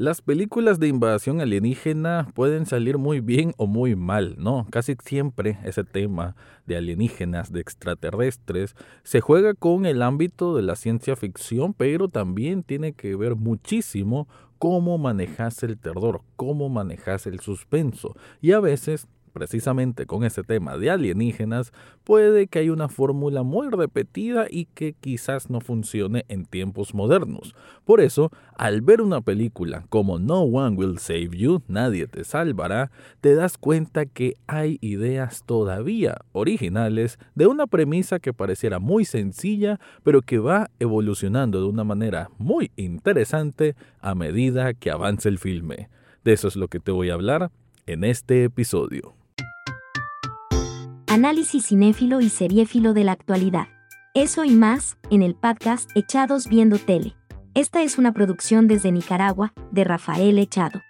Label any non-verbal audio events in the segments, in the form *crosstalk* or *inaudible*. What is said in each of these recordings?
Las películas de invasión alienígena pueden salir muy bien o muy mal, ¿no? Casi siempre ese tema de alienígenas, de extraterrestres, se juega con el ámbito de la ciencia ficción, pero también tiene que ver muchísimo cómo manejas el terror, cómo manejas el suspenso. Y a veces precisamente con ese tema de alienígenas, puede que haya una fórmula muy repetida y que quizás no funcione en tiempos modernos. Por eso, al ver una película como No One Will Save You, Nadie te salvará, te das cuenta que hay ideas todavía originales de una premisa que pareciera muy sencilla, pero que va evolucionando de una manera muy interesante a medida que avanza el filme. De eso es lo que te voy a hablar en este episodio análisis cinéfilo y seriéfilo de la actualidad. Eso y más, en el podcast Echados Viendo Tele. Esta es una producción desde Nicaragua, de Rafael Echado.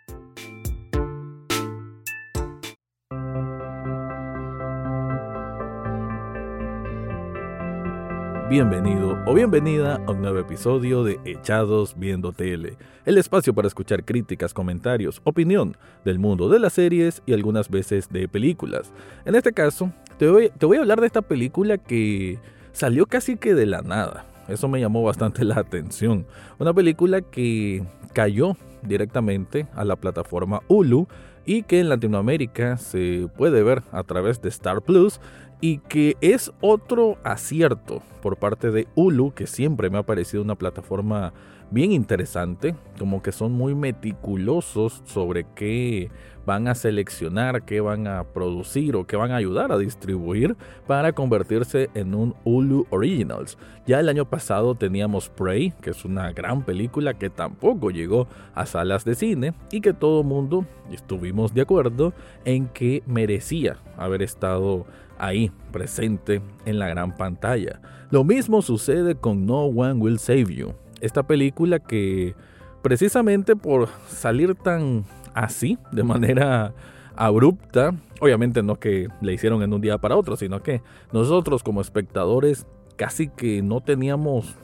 Bienvenido o bienvenida a un nuevo episodio de Echados Viendo Tele, el espacio para escuchar críticas, comentarios, opinión del mundo de las series y algunas veces de películas. En este caso, te voy, a hablar de esta película que salió casi que de la nada. Eso me llamó bastante *laughs* la atención. Una película que cayó directamente a la plataforma Hulu y que en Latinoamérica se puede ver a través de Star Plus y que es otro acierto por parte de Hulu, que siempre me ha parecido una plataforma bien interesante, como que son muy meticulosos sobre qué van a seleccionar, qué van a producir o qué van a ayudar a distribuir para convertirse en un Hulu Originals. Ya el año pasado teníamos Prey, que es una gran película que tampoco llegó a salas de cine y que todo mundo estuvimos de acuerdo en que merecía haber estado ahí, presente en la gran pantalla. Lo mismo sucede con No One Will Save You, esta película que precisamente por salir tan así, de manera abrupta, obviamente no que le hicieron en un día para otro, sino que nosotros como espectadores casi que no teníamos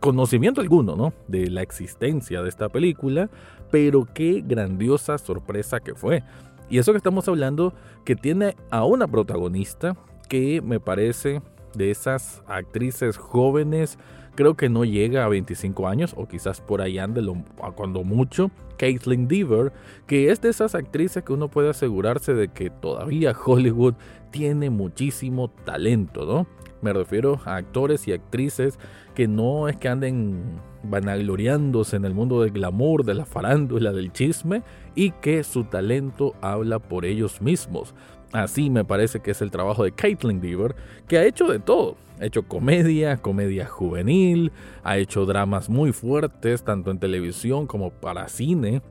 conocimiento alguno, ¿no? De la existencia de esta película, pero qué grandiosa sorpresa que fue. Y eso que estamos hablando, que tiene a una protagonista que me parece de esas actrices jóvenes, creo que no llega a 25 años, o quizás por ahí ande cuando mucho, Caitlin Dever, que es de esas actrices que uno puede asegurarse de que todavía Hollywood tiene muchísimo talento, ¿no? Me refiero a actores y actrices que no es que anden vanagloriándose en el mundo del glamour, de la farándula, del chisme, y que su talento habla por ellos mismos. Así me parece que es el trabajo de Caitlin Deaver, que ha hecho de todo. Ha hecho comedia, comedia juvenil, ha hecho dramas muy fuertes, tanto en televisión como para cine.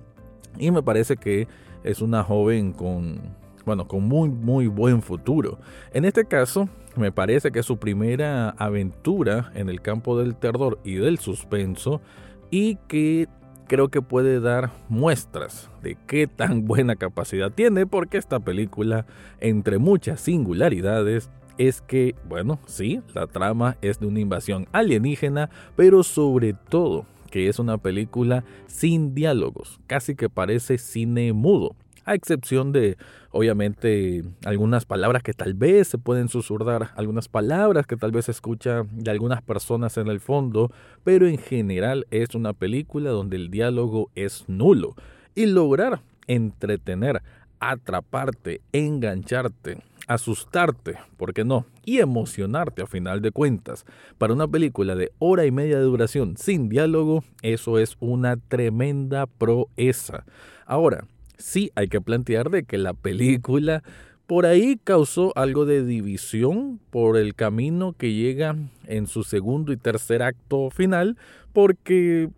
Y me parece que es una joven con, bueno, con muy, muy buen futuro. En este caso, me parece que es su primera aventura en el campo del terror y del suspenso y que creo que puede dar muestras de qué tan *laughs* buena capacidad tiene porque esta película, entre muchas singularidades, es que, bueno, sí, la trama es de una invasión alienígena, pero sobre todo que es una película sin diálogos, casi que parece cine mudo a excepción de, obviamente, algunas palabras que tal vez se pueden susurrar, algunas palabras que tal vez se escucha de algunas personas en el fondo, pero en general es una película donde el diálogo es nulo. Y lograr entretener, atraparte, engancharte, asustarte, ¿por qué no? Y emocionarte a final de cuentas. Para una película de hora y media de duración sin diálogo, eso es una tremenda proeza. Ahora, sí hay que plantear de que la película por ahí causó algo de división por el camino que llega en su segundo y tercer acto final, porque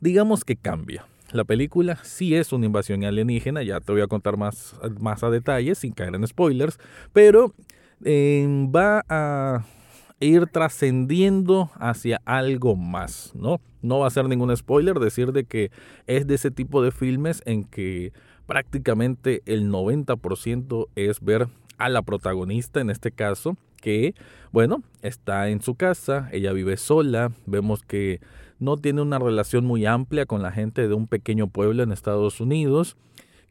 digamos que cambia. La película sí es una invasión alienígena, ya te voy a contar más, más a detalle sin caer en spoilers, pero eh, va a ir trascendiendo hacia algo más, ¿no? No va a ser ningún spoiler decir de que es de ese tipo de filmes en que prácticamente el 90% es ver a la protagonista en este caso que, bueno, está en su casa, ella vive sola, vemos que no tiene una relación muy amplia con la gente de un pequeño pueblo en Estados Unidos,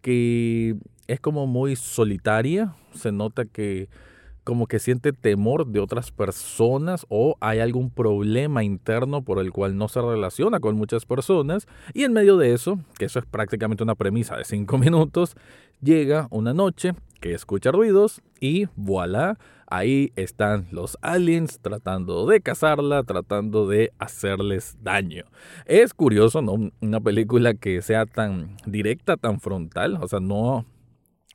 que es como muy solitaria, se nota que como que siente temor de otras personas o hay algún problema interno por el cual no se relaciona con muchas personas y en medio de eso, que eso es prácticamente una premisa de cinco *laughs* minutos, llega una noche que escucha ruidos y voilà, ahí están los aliens tratando de cazarla, tratando de hacerles daño. Es curioso, ¿no? Una película que sea tan directa, tan frontal, o sea, no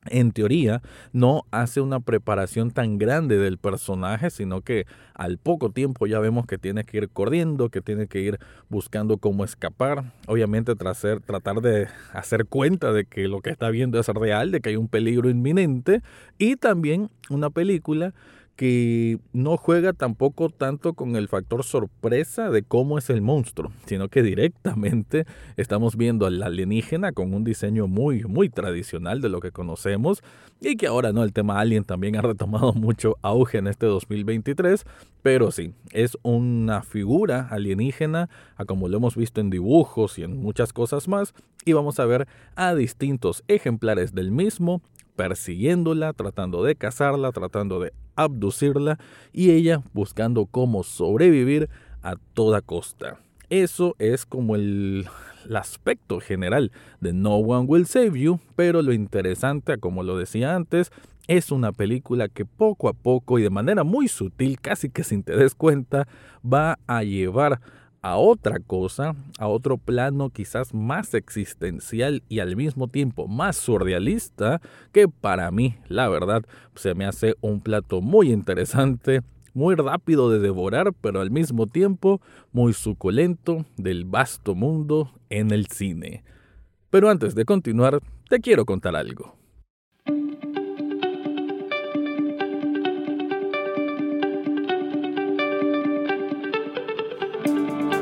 en teoría, no hace una preparación tan grande del personaje, sino que al poco tiempo ya vemos que tiene que ir corriendo, que tiene que ir buscando cómo escapar. Obviamente tratar de hacer cuenta de que lo que está viendo es real, de que hay un peligro inminente. Y también una película que no juega tampoco tanto con el factor sorpresa de cómo es el monstruo, sino que directamente estamos viendo al alienígena con un diseño muy, muy tradicional de lo que conocemos y que ahora no, el tema alien también ha retomado mucho auge en este 2023, pero sí, es una figura alienígena, a como lo hemos visto en dibujos y en muchas cosas más, y vamos a ver a distintos ejemplares del mismo persiguiéndola, tratando de cazarla, tratando de abducirla y ella buscando cómo sobrevivir a toda costa. Eso es como el, aspecto general de No One Will Save You, pero lo interesante, como lo decía antes, es una película que poco a poco y de manera muy sutil, casi que sin te des cuenta, va a llevar a otra cosa, a otro plano quizás más existencial y al mismo tiempo más surrealista, que para mí, la verdad, se me hace un plato muy interesante, muy rápido de devorar, pero al mismo tiempo muy suculento del vasto mundo en el cine. Pero antes de continuar, te quiero contar algo.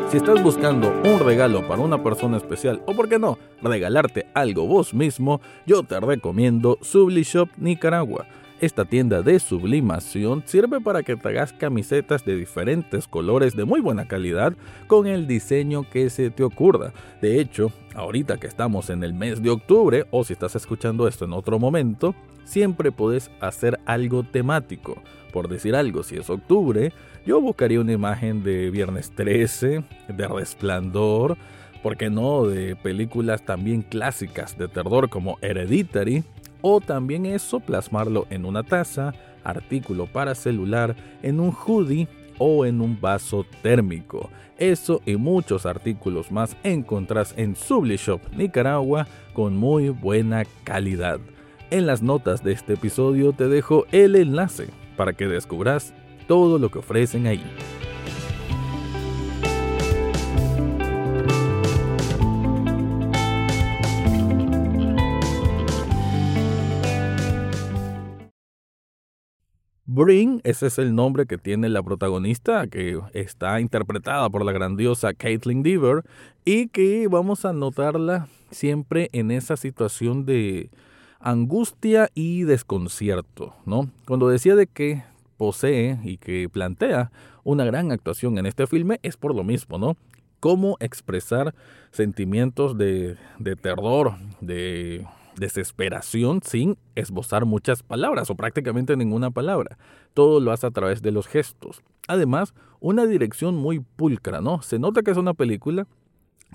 Si estás buscando un regalo para una persona especial o, por qué no, regalarte algo vos mismo, yo te recomiendo Sublishop Nicaragua. Esta tienda de sublimación sirve para que te hagas camisetas de diferentes colores de muy buena calidad con el diseño que se te ocurra. De hecho, ahorita que estamos en el mes de octubre, o si estás escuchando esto en otro momento, siempre puedes hacer algo temático. Por decir algo, si es octubre, yo buscaría una imagen de Viernes 13, de Resplandor, ¿por qué no? De películas también clásicas de terror como Hereditary, o también eso, plasmarlo en una taza, artículo para celular, en un hoodie o en un vaso térmico. Eso y muchos artículos más encontrás en Sublishop Nicaragua con muy buena calidad. En las notas de este episodio te dejo el enlace para que descubras todo lo que ofrecen ahí. Bring, ese es el nombre que tiene la protagonista, que está interpretada por la grandiosa Caitlin Deaver, y que vamos a notarla siempre en esa situación de angustia y desconcierto, ¿no? Cuando decía de que posee y que plantea una gran actuación en este filme es por lo mismo, ¿no? Cómo expresar sentimientos de, de terror, de desesperación sin esbozar muchas palabras o prácticamente ninguna palabra. Todo lo hace a través de los gestos. Además, una dirección muy pulcra, ¿no? Se nota que es una película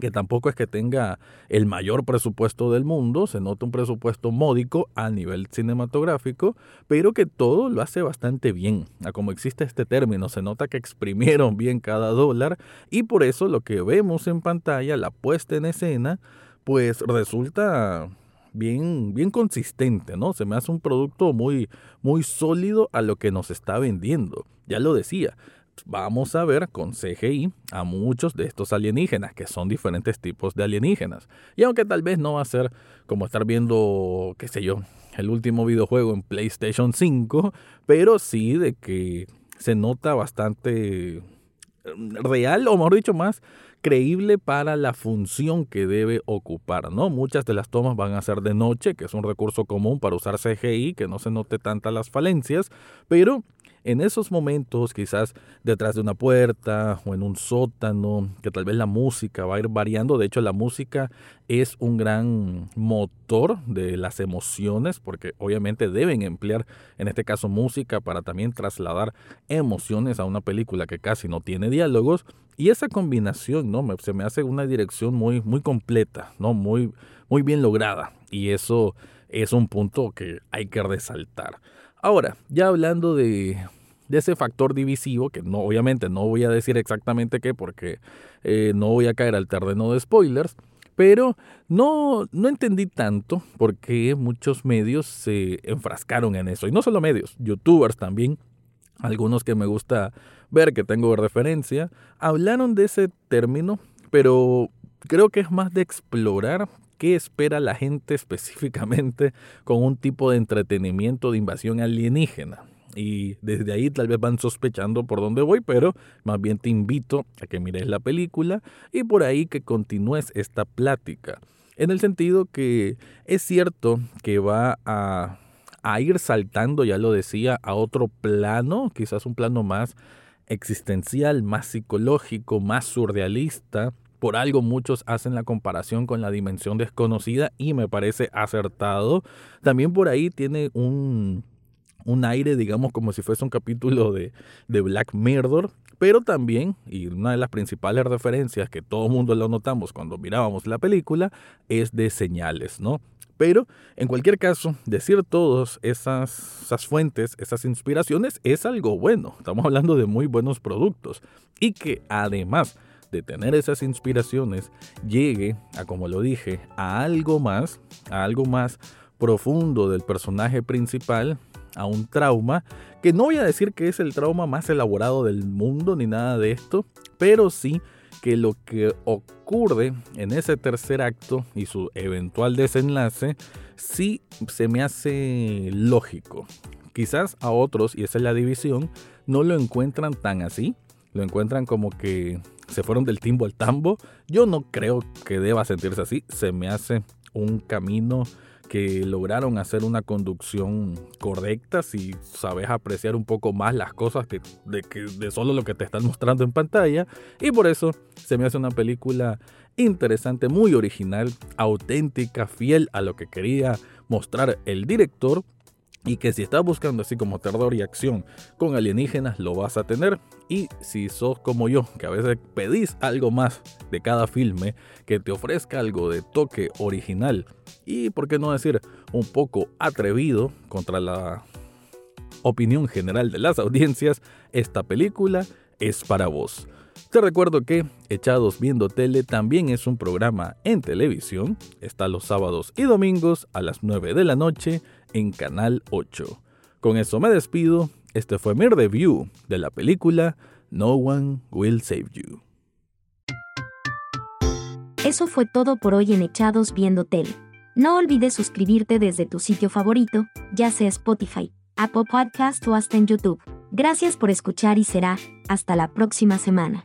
que tampoco es que tenga el mayor presupuesto del mundo, se nota un presupuesto módico a nivel cinematográfico, pero que todo lo hace bastante bien. A como existe este término, se nota que exprimieron bien cada dólar y por eso lo que vemos en pantalla, la puesta en escena, pues resulta bien, bien consistente, ¿no? Se me hace un producto muy, muy sólido a lo que nos está vendiendo. Ya lo decía, vamos a ver con CGI a muchos de estos alienígenas, que son diferentes tipos de alienígenas. Y aunque tal vez no va a ser como estar viendo, qué sé yo, el último videojuego en PlayStation 5, pero sí de que se nota bastante mm, real, o mejor dicho, más creíble para la función que debe ocupar, ¿no? Muchas de las tomas van a ser de noche, que es un recurso común para usar CGI, que no se note tantas las falencias, pero en esos momentos, quizás detrás de una puerta o en un sótano, que tal vez la música va a ir variando. De hecho, la música es un gran motor de las emociones, porque obviamente deben emplear, en este caso, música para también trasladar emociones a una película que casi no tiene diálogos. Y esa combinación, ¿no? Se me hace una dirección muy, muy completa, ¿no? Muy, muy bien lograda. Y eso es un punto que hay que resaltar. Ahora, ya hablando de, ese factor divisivo, que no, obviamente no voy a decir exactamente qué, porque eh, no voy a caer al terreno de spoilers, pero no, no entendí tanto por qué muchos medios se enfrascaron en eso. Y no solo medios, youtubers también, algunos que me gusta ver, que tengo referencia, hablaron de ese término, pero creo que es más de explorar qué espera la gente *laughs* específicamente con un tipo de entretenimiento de invasión alienígena. Y desde ahí tal vez van sospechando por dónde voy, pero más bien te invito a que mires la película y por ahí que continúes esta plática. En el sentido que es cierto que va a, a ir saltando, ya lo decía, a otro plano, quizás un plano más existencial, más psicológico, más surrealista, por algo muchos hacen la comparación con la dimensión desconocida y me parece acertado. También por ahí tiene un, un aire, digamos, como si fuese un capítulo de, de Black Mirror, pero también, y una de las principales referencias que todo el mundo lo notamos cuando mirábamos la película, es de señales, ¿no? Pero, en cualquier caso, decir todas esas, esas fuentes, esas inspiraciones, es algo bueno. Estamos hablando de muy buenos productos. Y que además de tener esas inspiraciones llegue a, como lo dije, a algo más, a algo más profundo del personaje principal, a un trauma, que no voy a decir que es el trauma más elaborado del mundo ni nada de esto, pero sí que lo que ocurre en ese tercer acto y su eventual desenlace sí se me hace lógico. Quizás a otros, y esa es la división, no lo encuentran tan así, lo encuentran como que se fueron del timbo al tambo. Yo no creo que deba sentirse así. Se me hace un camino que lograron hacer una conducción correcta si sabes apreciar un poco más las cosas que, de, de solo lo que te están mostrando en pantalla. Y por eso se me hace una película interesante, muy original, auténtica, fiel a lo que quería mostrar el director y que si estás buscando así como terror y acción con alienígenas lo vas a tener y si sos como yo que a veces pedís algo más de cada filme que te ofrezca algo de toque original y por qué no decir un poco atrevido contra la opinión general de las audiencias esta película es para vos te recuerdo que Echados Viendo Tele también es un programa en televisión. Está los sábados y domingos a las 9 de la noche en Canal 8. Con eso me despido. Este fue mi review de la película No One Will Save You. Eso fue todo por hoy en Echados Viendo Tele. No olvides suscribirte desde tu sitio favorito, ya sea Spotify, Apple Podcast o hasta en YouTube. Gracias por escuchar y será hasta la próxima semana.